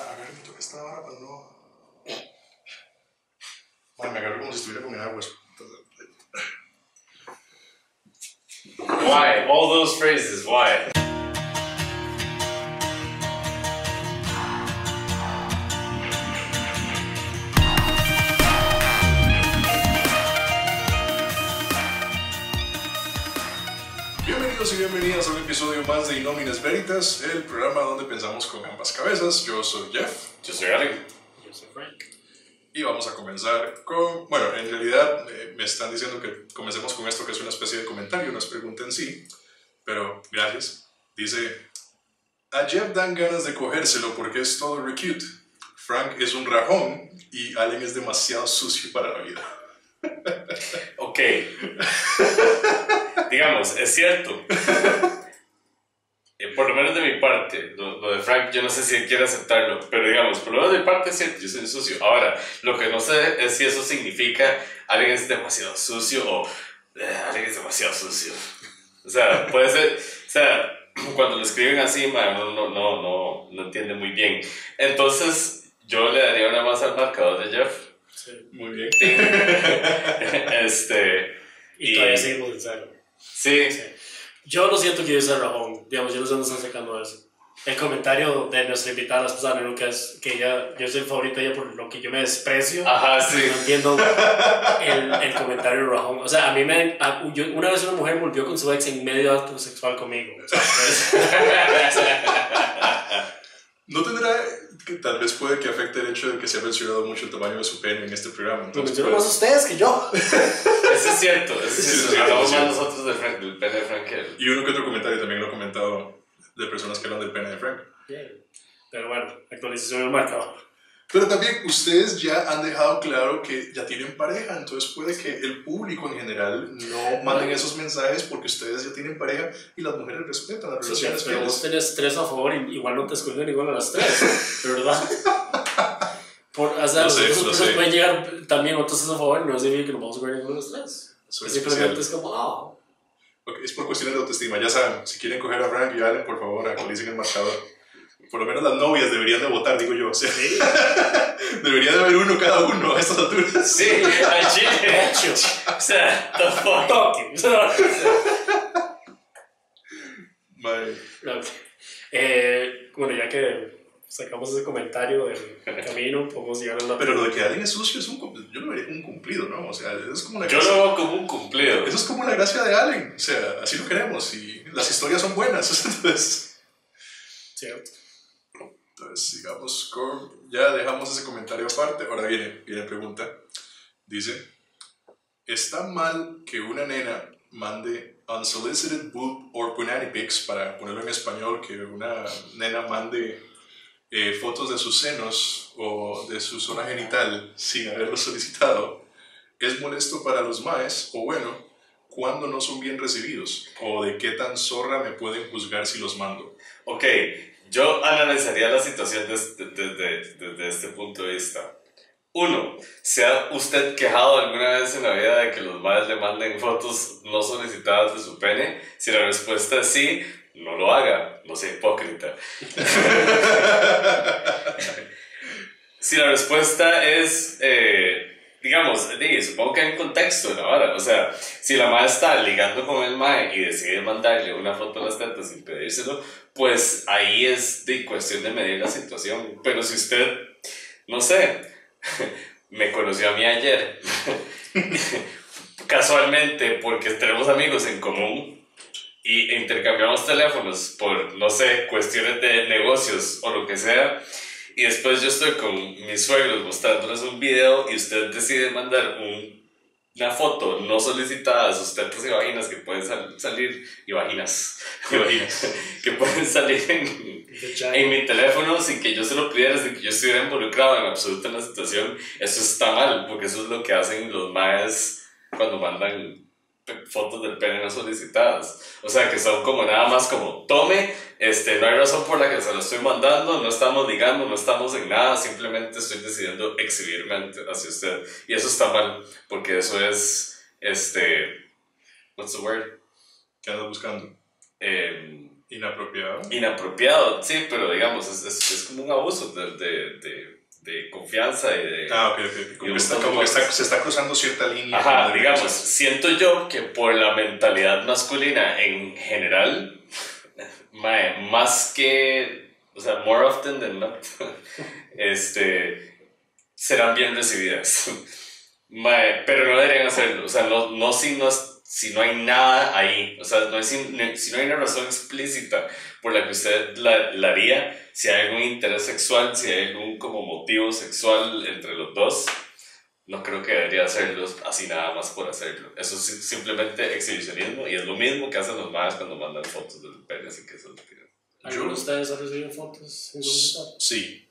Agarre, me toca esta vara para no. Bueno, me agarro como si estuviera con agua. Why? All those phrases, why? Bienvenidos y bienvenidas a un episodio más de Inóminas Veritas, el programa donde pensamos con ambas cabezas. Yo soy Jeff Yo soy Alec. Yo soy Frank. y vamos a comenzar con. Bueno, en realidad eh, me están diciendo que comencemos con esto que es una especie de comentario, no es pregunta en sí, pero gracias. Dice: A Jeff dan ganas de cogérselo porque es todo recute. Frank es un rajón y Allen es demasiado sucio para la vida. Ok. Digamos, es cierto. Eh, por lo menos de mi parte, lo, lo de Frank, yo no sé si él quiere aceptarlo, pero digamos, por lo menos de mi parte es cierto, yo soy sucio. Ahora, lo que no sé es si eso significa alguien es demasiado sucio o eh, alguien es demasiado sucio. O sea, puede ser, o sea, cuando lo escriben así, man, no, no, no, no, no entiende muy bien. Entonces, yo le daría una más al marcador de Jeff. Sí. Muy bien. este, Y, Y- todavía seguimos en cero. Sí, Sí. Yo lo siento que yo soy Rajón. Digamos, yo no sé dónde están sacando eso. El comentario de nuestra invitada la esposa nunca es que ella, yo soy el favorito de ella por lo que yo me desprecio. ajá, sí. No entiendo el, el comentario de Rajón. O sea, a mí me. a- yo- una vez una mujer volvió con su ex en medio acto sexual conmigo. O sea, pues, No tendrá que tal vez puede que afecte el hecho de que se ha mencionado mucho el tamaño de su pene en este programa. lo Entonces, mencionan más ustedes que yo. Eso es cierto, eso es Sí, cierto. sí, sí, Hablamos sí. más nosotros del, Frank, del pene de Frank y uno que otro comentario también lo he comentado de personas que hablan del pene de Frank. Bien. Pero bueno, actualización del marcador. Pero también ustedes ya han dejado claro que ya tienen pareja, entonces puede que el público en general no manden esos mensajes porque ustedes ya tienen pareja y las mujeres respetan las Sí, relaciones pero vos fieles. tenés tres a favor y igual no te escogen ninguno de las tres, ¿verdad? Por, o sea, sé, pueden llegar también otros a favor y no significa que no vamos a coger ninguno de los tres. Es Simplemente es como, ah, Ok, Es por cuestiones de autoestima, ya saben, si quieren coger a Frank y Allen, por favor, actualicen el marcador. Por lo menos las novias deberían de votar, digo yo. O sea, sí, debería de haber uno cada uno a estas alturas. Sí, al chile. hecho, O sea, the fuck. toque. Mae. Ok. Eh, bueno, ya que sacamos ese comentario del camino, podemos llegar a la Pero lo de que Allen es sucio es un, yo lo vería como un cumplido, ¿no? O sea, eso es como una Yo gracia- lo veo como un cumplido. Eso es como la gracia de Allen. O sea, así lo queremos y las historias son buenas. Entonces, Cierto. entonces sigamos con... Ya dejamos ese comentario aparte. Ahora viene, viene pregunta. Dice, ¿está mal que una nena mande unsolicited boob or punani pics, para ponerlo en español, que una nena mande eh, fotos de sus senos o de su zona genital sin haberlo solicitado? ¿Es molesto para los maes? O bueno, ¿cuándo no son bien recibidos? ¿O de qué tan zorra me pueden juzgar si los mando? Ok, yo analizaría la situación desde, desde- desde este punto de vista. Uno, ¿se ha usted quejado alguna vez en la vida de que los madres le manden fotos no solicitadas de su pene? Si la respuesta es sí, no lo haga, no sea hipócrita. si la respuesta es, eh, digamos, di, supongo que hay un contexto, ¿no? Ahora, o sea, si la madre está ligando con el mae y decide mandarle una foto a las tetas sin pedírselo, pues ahí es de cuestión de medir la situación. Pero si usted, no sé, me conoció a mí ayer, casualmente porque tenemos amigos en común y intercambiamos teléfonos por, no sé, cuestiones de negocios o lo que sea, y después yo estoy con mis suegros mostrándoles un video y usted decide mandar un- una foto no solicitada de sus tetas y vaginas que pueden sal- salir, y vaginas, y vaginas, que pueden salir en, en mi teléfono sin que yo se lo pidiera, sin que yo estuviera involucrado en absoluta en la situación, eso está mal, porque eso es lo que hacen los maes cuando mandan fotos del pene no solicitadas. O sea, que son como nada más como, tome, este, no hay razón por la que se lo estoy mandando, no estamos ligando, no estamos en nada, simplemente estoy decidiendo exhibirme hacia usted. Y eso está mal, porque eso es, este, what's the word? ¿Qué andas buscando? Em, Inapropiado. inapropiado, sí, pero digamos, es, es, es como un abuso de, de, de, de confianza y de... Ah, ok, ok. Como, está, que está- se está cruzando cierta línea. Ajá, digamos, derechos. siento yo que por la mentalidad masculina en general, mae, más que, o sea, more often than not, este, serán bien recibidas. Mae, pero no deberían hacerlo, o sea, no, no, si, no si no hay nada ahí, o sea, no hay, si, no- hay una razón explícita por la que usted la, la haría, si hay algún interés sexual, si hay algún como motivo sexual entre los dos, no creo que debería hacerlo así nada más por hacerlo. Eso es si- simplemente exhibicionismo y es lo mismo que hacen los madres cuando mandan fotos del pene, así que eso lo tiran. ¿Alguno de ustedes ha recibido fotos Sí.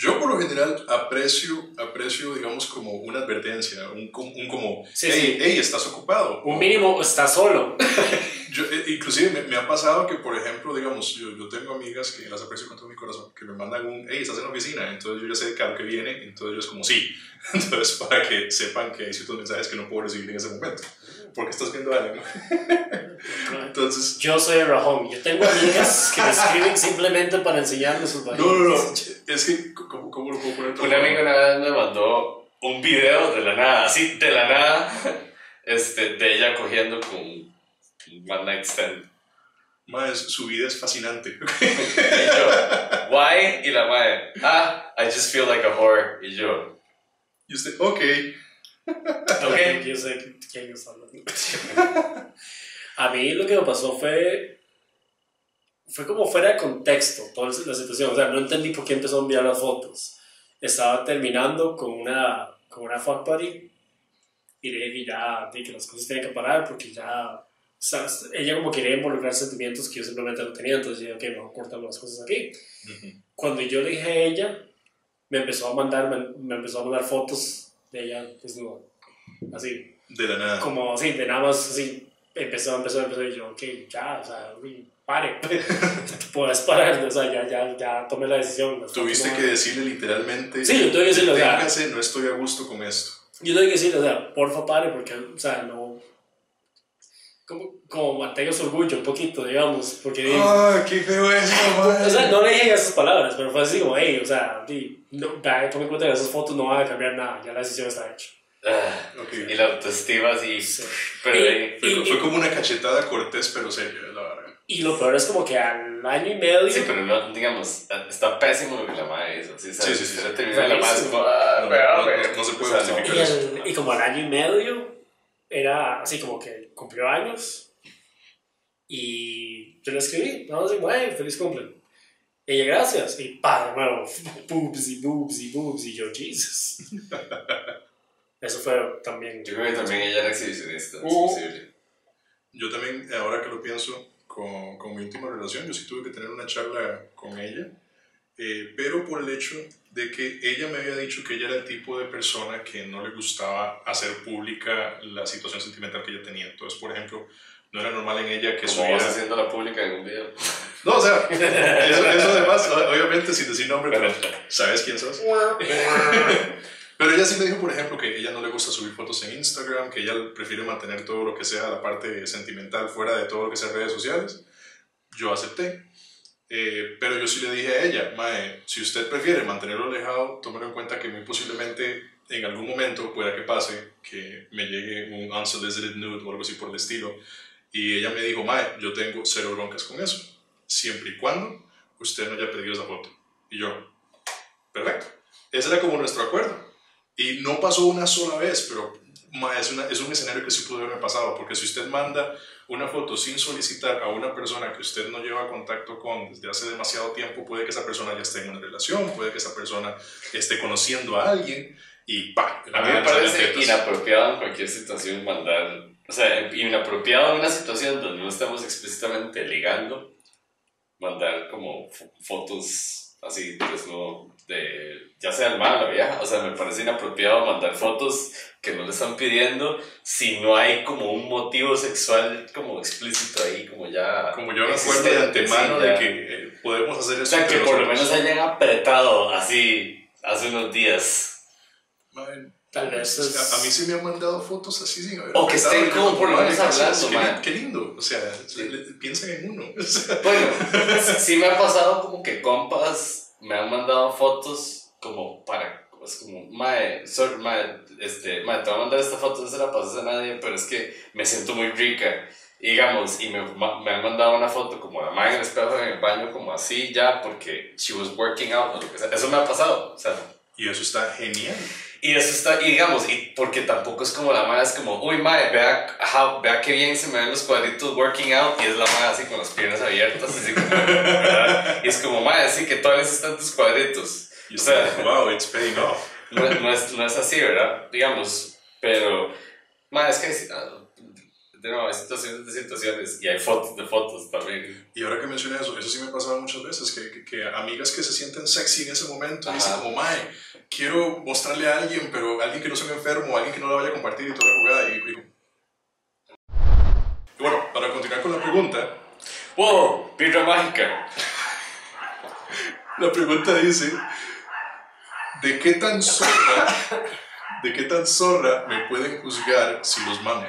Yo por lo general aprecio, aprecio digamos, como una advertencia, un, un como, Sí, hey, sí. hey, estás ocupado. Un mínimo está solo. Yo, eh, inclusive me, me ha pasado que, por ejemplo, digamos, yo, yo tengo amigas que las aprecio con todo mi corazón, que me mandan un, hey, estás en la oficina, entonces yo ya sé lo que viene, entonces yo es como, sí. Entonces, para que sepan que hay ciertos mensajes que no puedo recibir en ese momento, porque estás viendo algo. Entonces, Yo soy el rajón. Yo tengo amigas que me escriben simplemente para enseñarme sus no, vaginas. no, no, es que, ¿cómo, cómo lo puedo poner? Un amigo una vez me mandó un video de la nada, así de la nada, este, de ella cogiendo con un one night stand. Más, su vida es fascinante. Y yo, why? Y la madre, ah, I just feel like a whore. Y yo, Y usted, ok. Ok, yo sé quién está hablando. A mí lo que me pasó fue. Fue como fuera de contexto toda la situación. O sea, no entendí por qué empezó a enviar las fotos. Estaba terminando con una, con una fuck buddy y le dije ya, que las cosas tienen que parar porque ya. ella como quería involucrar sentimientos que yo simplemente no tenía, entonces dije, ok, mejor cortamos las cosas aquí. Cuando yo le dije a ella, me empezó a mandar, me, me empezó a mandar fotos de ella desnuda. Así, De la nada. como así, de nada más así, empezó, empezó, empezó, y yo, ok, ya, o sea, pare, puedes parar, o sea, ya, ya, ya tomé la decisión. Tuviste que decirle literalmente. Sí, yo tuve que decirle, o sea- "Deténgase, no estoy a gusto con esto. Yo tengo que decir, o sea, porfa, pare, porque, o sea, no, como, como mantenga su orgullo un poquito, digamos, porque... ¡Ah, qué feo eso, O sea, no le dije esas palabras, pero fue así como, hey, o sea, di, no, tome en cuenta que esas fotos no van a cambiar nada, ya la decisión está hecha. ah, Ok. y la autoestima así, Sí. pero Y- ahí, Fue, y- fue como una cachetada cortés, pero seria, la verdad. Y lo peor es como que al año y medio... sí, pero no, digamos, está pésimo lo que la madre hizo, ¿sí? Sí, sí, sí, Se sí. termina la madre es como, ah, No, no, pero, no, no se puede o sea, justificar. Y, el- y como al año y medio era así como que cumplió años y yo le escribí, no, así, güey, feliz cumple. Ella, gracias. Y pa, de nuevo, boobs y boobs y boobs y yo, Jesus. Eso fue también. Yo creo que también ella era exhibicionista, es Uh. posible. Yo también, ahora que lo pienso, con, con mi última relación, yo sí tuve que tener una charla con ella, eh, pero por el hecho de que ella me había dicho que ella era el tipo de persona que no le gustaba hacer pública la situación sentimental que ella tenía. Entonces, por ejemplo, no era normal en ella que Como vas subiera... haciendo la pública en un video. No, o sea, eso, eso además, obviamente sin decir nombre, pero ¿sabes quién sos? Pero ella sí me dijo, por ejemplo, que ella no le gusta subir fotos en Instagram, que ella prefiere mantener todo lo que sea la parte sentimental fuera de todo lo que sea redes sociales. Yo acepté. Eh, pero yo sí le dije a ella, Mae, si usted prefiere mantenerlo alejado, tómelo en cuenta que muy posiblemente en algún momento pueda que pase que me llegue un unsolicited nude o algo así por el estilo. Y ella me dijo, Mae, yo tengo cero broncas con eso, siempre y cuando usted no haya pedido esa foto. Y yo, perfecto. Ese era como nuestro acuerdo. Y no pasó una sola vez, pero ma, es, una- es un escenario que sí pudo haberme pasado, porque si usted manda una foto sin solicitar a una persona que usted no lleva contacto con desde hace demasiado tiempo, puede que esa persona ya esté en una relación, puede que esa persona esté conociendo a alguien y ¡pa! A mí me parece inapropiado en cualquier situación mandar, o sea, inapropiado en una situación donde no estamos explícitamente ligando, mandar como fo- fotos así, desnudo, de, ya sea el mal o la vieja, o sea, me parece inapropiado mandar fotos que no le están pidiendo si no hay como un motivo sexual como explícito ahí, como ya... Como yo me acuerdo de antemano sí, de que eh, podemos hacer O eso. sea, que por lo menos hayan apretado así hace unos días. Man, Tal vez A, es... a mí sí me han mandado fotos así sin haber O que estén como por lo menos hablando, qué, man. qué lindo. O sea, le- le- piensan en uno. O sea, Bueno, sí- sí me ha pasado como que compas me han mandado fotos como para, pues como, mae, sorry, mae, este, mae, te voy a mandar esta foto, no se la pasas a nadie, pero es que me siento muy rica. Y digamos, y me, me han mandado una foto como la mae en el espejo en el baño, como así ya, porque she was working out o lo que sea. Eso me ha pasado, o sea. Y eso está genial. Y eso está, y digamos, y porque tampoco es como la madre, es como, uy, madre, vea, ajá, vea qué bien se me ven los cuadritos working out, y es la madre así con las piernas abiertas, así como, ¿verdad? Y es como, madre, así que todavía están tus cuadritos. Y O sea, wow, it's paying off. no, es- no es, no es así, ¿verdad? Digamos, pero, madre, es que ah, de nuevo, hay situaciones de situaciones, y hay fotos de fotos también. Y ahora que mencioné eso, eso sí me ha pasado muchas veces, que, que, que amigas que se sienten sexy en ese momento, Ajá. dicen como, mae, quiero mostrarle a alguien, pero alguien que no sea un enfermo, alguien que no la vaya a compartir y toda la jugada. Y, y- y bueno, para continuar con la pregunta, ¡Wow! Birra mágica. la pregunta dice, ¿de qué tan zorra, de qué tan zorra me pueden juzgar si los mando?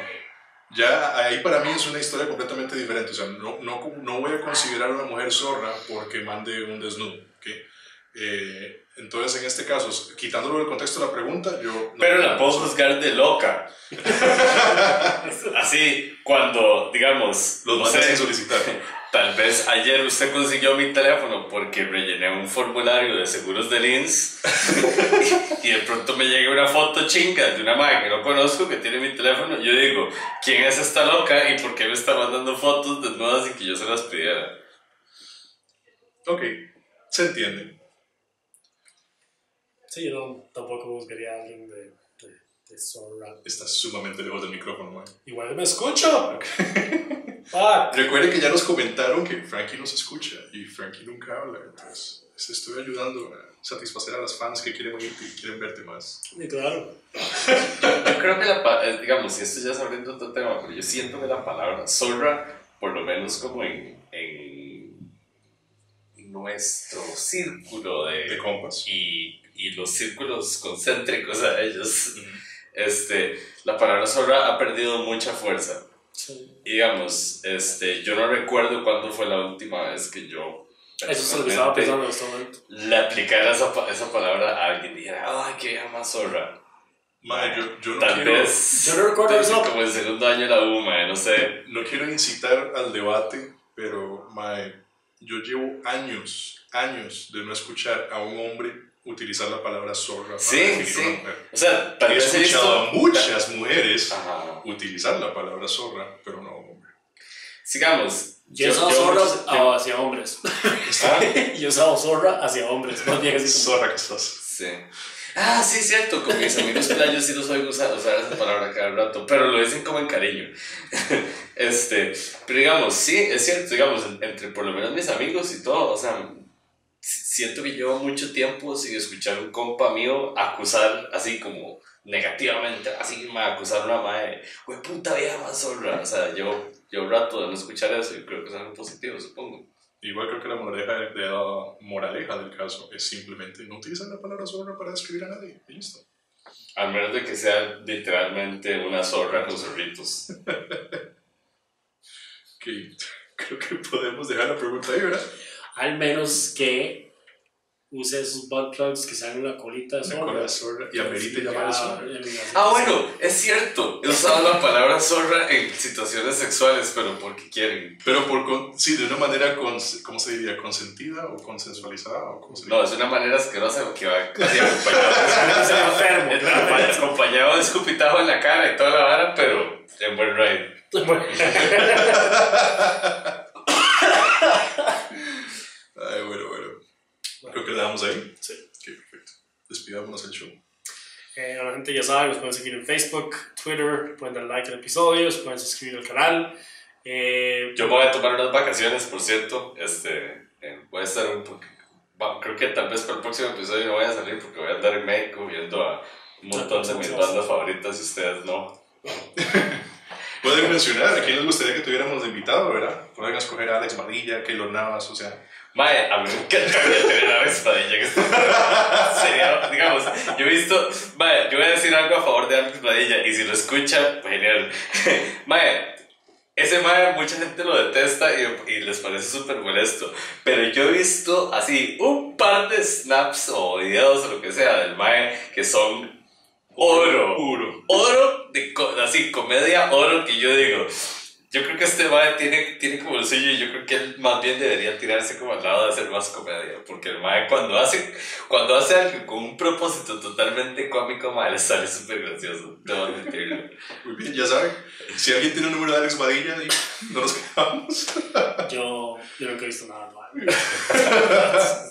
Ya ahí para mí es una historia completamente diferente. O sea, no, no, no voy a considerar a una mujer zorra porque mande un desnudo. ¿ok? Eh, entonces, en este caso, quitándolo del contexto de la pregunta, yo... no- Pero la puedo juzgar de loca. Así, cuando, digamos, Los no manda sé, sin solicitar. Tal vez ayer usted consiguió mi teléfono porque rellené un formulario de seguros del INS y, y de pronto me llega una foto chinga de una madre que no conozco que tiene mi teléfono. Yo digo, ¿quién es esta loca y por qué me está mandando fotos desnudas y que yo se las pidiera? Ok, se entiende. Sí, yo no, tampoco buscaría a alguien de, de, de zorra. Está sumamente lejos del micrófono, man. Igual me escucho. Fuck. Recuerde que ya nos comentaron que Frankie nos escucha y Frankie nunca habla. Entonces, les estoy ayudando a satisfacer a las fans que quieren oírte y quieren verte más. Y claro. Yo creo que la, eh, digamos, y esto ya es abriendo otro tema, pero yo siento que la palabra zorra, por lo menos como en, en nuestro círculo De de, compas. y, y los círculos concéntricos a ellos, este, la palabra zorra ha perdido mucha fuerza. Sí. Y digamos, este, yo no recuerdo cuándo fue la última vez que yo Eso es lo que estaba pensando en este momento. le aplicara esa, esa palabra a alguien y dijera, ay, qué vieja más zorra. Mae, yo, yo no Tal quiero... vez. Yo no recuerdo eso. Como el segundo año de la U, mae, no sé. no quiero incitar al debate, pero mae, yo llevo años, años de no escuchar a un hombre utilizar la palabra zorra para Sí, definir sí. una mujer. O sea, tal He vez he escuchado a muchas mujeres Ajá. utilizar la palabra zorra, pero no a un hombre. Sigamos. Yo he usado zorra yo- hacia hombres. Ah, Yo he usado zorra hacia hombres. Bien así como. Zorra que estás. sí. Ah, sí, cierto. Con mis amigos playos sí los oigo usar, usar esa palabra cada rato, pero lo dicen como en cariño. este, pero digamos, sí, es cierto, digamos, en- entre por lo menos mis amigos y todo, o sea, siento que llevo mucho tiempo sin escuchar un compa mío acusar así como negativamente, así ma, acusar a una madre, güey, puta vieja más zorra. O sea, yo, yo rato de no escuchar eso y creo que es algo positivo, supongo. Igual creo que la moraleja, de, de la moraleja del caso es simplemente no utilizar la palabra zorra para describir a nadie. Y listo. Al menos de que sea literalmente una zorra con zorritos. Que creo que podemos dejar la pregunta ahí, ¿verdad? Al menos que use esos butt plugs que sean una colita de Una zorra. cola de zorra y amerite Sí, llamar ya, zorra. Ah, bueno, es cierto. He usado la palabra zorra en situaciones sexuales, pero porque quieren. Pero por, con- sí, de una manera, con, ¿cómo se diría? ¿Consentida o consensualizada? O cómo se No, es una manera asquerosa que va casi acompañado. Enfermo, acompañado de escupitajo en la cara y toda la vara, pero en buen ride. Bueno, Ay, bueno, bueno. Dejamos ahí. Sí. Ok, perfecto. Despidámonos del show. eh, a la gente ya sabe, nos pueden seguir en Facebook, Twitter, pueden dar like al episodio, se pueden suscribir al canal. Eh, Yo me voy a tomar unas vacaciones, por cierto. Este, eh, voy a estar un poco. Creo que tal vez para el próximo episodio no voy a salir porque voy a andar en México viendo a un montón de mis bandas favoritas y ustedes no. Pueden mencionar a quién les gustaría que tuviéramos de invitado, ¿verdad? Pueden escoger a Alex Madilla, Keylor Navas, o sea. Mae, a mí me encantaría tener a Alex Padilla. que Sería, digamos, Yo he visto, vaya, yo voy a decir algo a favor de Alex Padilla y si lo escucha, genial. Vaya, ese mae mucha gente lo detesta y, y les parece súper molesto, pero yo he visto así un par de snaps o videos o lo que sea del mae que son oro, Puro. oro, de así, comedia oro que yo digo. Yo creo que este mae tiene, tiene como el sello y yo creo que él más bien debería tirarse como al lado de hacer más comedia. Porque el mae cuando hace, cuando hace algo con un propósito totalmente cómico, mae, le sale súper gracioso. Debo admitirlo. Muy bien, ya saben. Si alguien tiene un número de Alex Badilla, di- no nos quedamos. Yo, yo nunca he visto nada mal.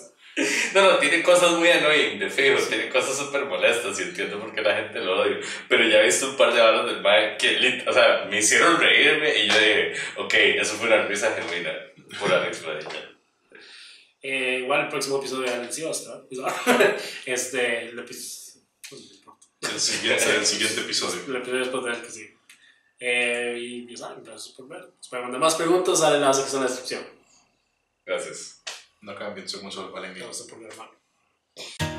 No, no, tiene cosas muy annoying, de fijo, tiene cosas súper molestas y entiendo por qué la gente lo odia. Pero ya he visto un par de balas del mae que, o sea, me hicieron reírme y yo dije, ok, eso fue una risa genuina por Alex Padilla. Eh, igual el próximo episodio de Alex Ibas, ¿no? Este, el episodio. Pues. El siguiente, el siguiente episodio. El episodio después de él que sí. Eh, y ya saben, gracias por ver. Pueden mandar más preguntas, el enlace que está en la descripción. Gracias. No cambio, según su alcohol en Vamos a programar.